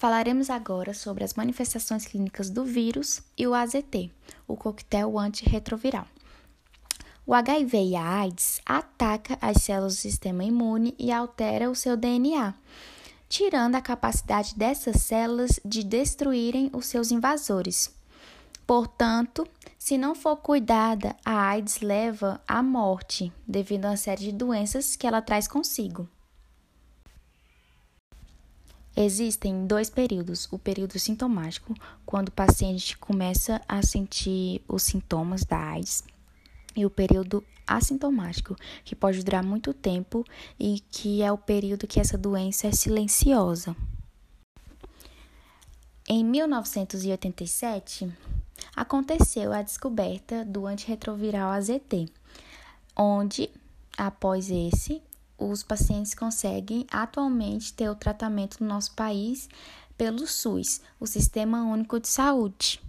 Falaremos agora sobre as manifestações clínicas do vírus e o AZT, o coquetel antirretroviral. O HIV e a AIDS ataca as células do sistema imune e altera o seu DNA, tirando a capacidade dessas células de destruírem os seus invasores. Portanto, se não for cuidada, a AIDS leva à morte devido a uma série de doenças que ela traz consigo. Existem dois períodos: o período sintomático, quando o paciente começa a sentir os sintomas da AIDS, e o período assintomático, que pode durar muito tempo e que é o período que essa doença é silenciosa. Em 1987, aconteceu a descoberta do antirretroviral AZT, onde, após esse, os pacientes conseguem atualmente ter o tratamento no nosso país pelo SUS, o Sistema Único de Saúde.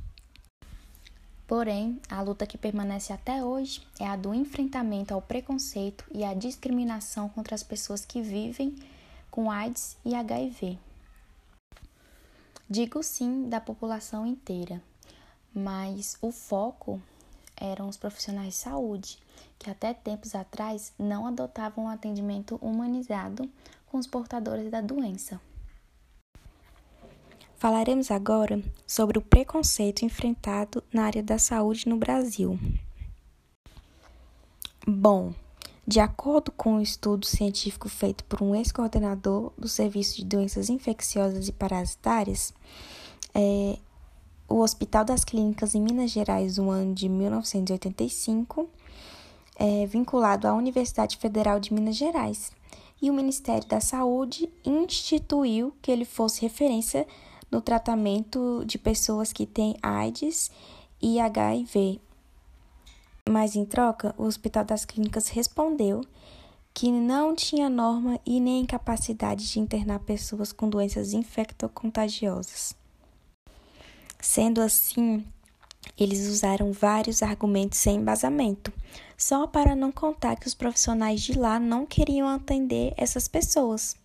Porém, a luta que permanece até hoje é a do enfrentamento ao preconceito e à discriminação contra as pessoas que vivem com AIDS e HIV. Digo sim da população inteira, mas o foco eram os profissionais de saúde, que até tempos atrás não adotavam um atendimento humanizado com os portadores da doença. Falaremos agora sobre o preconceito enfrentado na área da saúde no Brasil. Bom, de acordo com um estudo científico feito por um ex-coordenador do Serviço de Doenças Infecciosas e Parasitárias, é, o Hospital das Clínicas em Minas Gerais no ano de 1985, é, vinculado à Universidade Federal de Minas Gerais, e o Ministério da Saúde instituiu que ele fosse referência no tratamento de pessoas que têm AIDS e HIV. Mas, em troca, o Hospital das Clínicas respondeu que não tinha norma e nem capacidade de internar pessoas com doenças infectocontagiosas. Sendo assim, eles usaram vários argumentos sem embasamento, só para não contar que os profissionais de lá não queriam atender essas pessoas.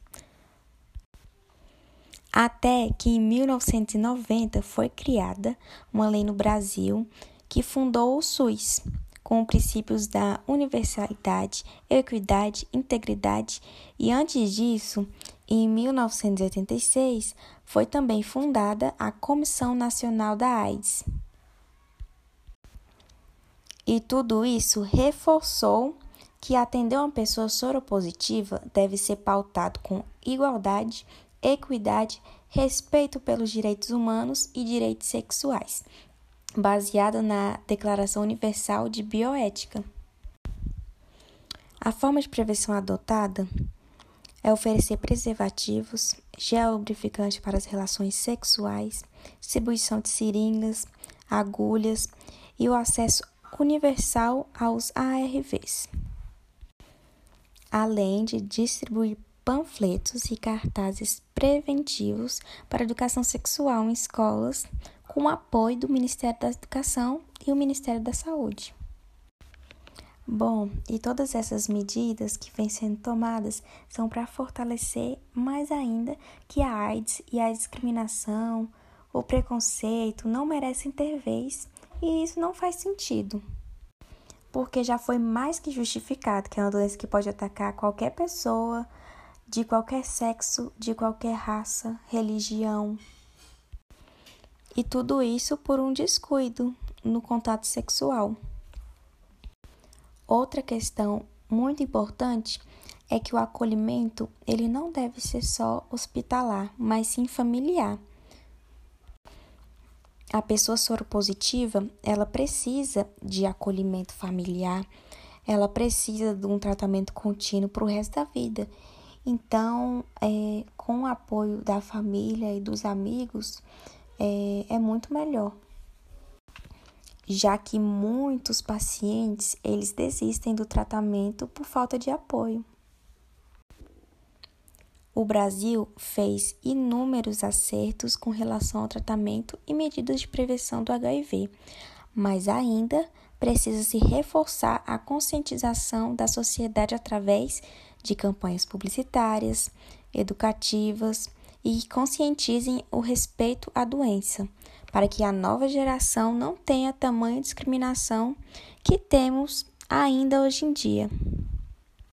Até que em 1990 foi criada uma lei no Brasil que fundou o SUS, com princípios da universalidade, equidade, integridade, e antes disso, em 1986, foi também fundada a Comissão Nacional da AIDS. E tudo isso reforçou que atender uma pessoa soropositiva deve ser pautado com igualdade, equidade, respeito pelos direitos humanos e direitos sexuais, baseado na Declaração Universal de Bioética. A forma de prevenção adotada é oferecer preservativos, gel lubrificante para as relações sexuais, distribuição de seringas, agulhas e o acesso universal aos ARVs, além de distribuir panfletos e cartazes preventivos para educação sexual em escolas, com apoio do Ministério da Educação e o Ministério da Saúde. Bom, e todas essas medidas que vêm sendo tomadas são para fortalecer mais ainda que a AIDS e a discriminação, o preconceito não merecem ter vez e isso não faz sentido. Porque já foi mais que justificado que é uma doença que pode atacar qualquer pessoa, de qualquer sexo, de qualquer raça, religião. E tudo isso por um descuido no contato sexual. Outra questão muito importante é que o acolhimento ele não deve ser só hospitalar, mas sim familiar. A pessoa soropositiva, ela precisa de acolhimento familiar, ela precisa de um tratamento contínuo para o resto da vida. Então, é, com o apoio da família e dos amigos, é, é muito melhor já que muitos pacientes eles desistem do tratamento por falta de apoio. O Brasil fez inúmeros acertos com relação ao tratamento e medidas de prevenção do HIV, mas ainda precisa se reforçar a conscientização da sociedade através de campanhas publicitárias, educativas e conscientizem o respeito à doença, para que a nova geração não tenha tamanha discriminação que temos ainda hoje em dia.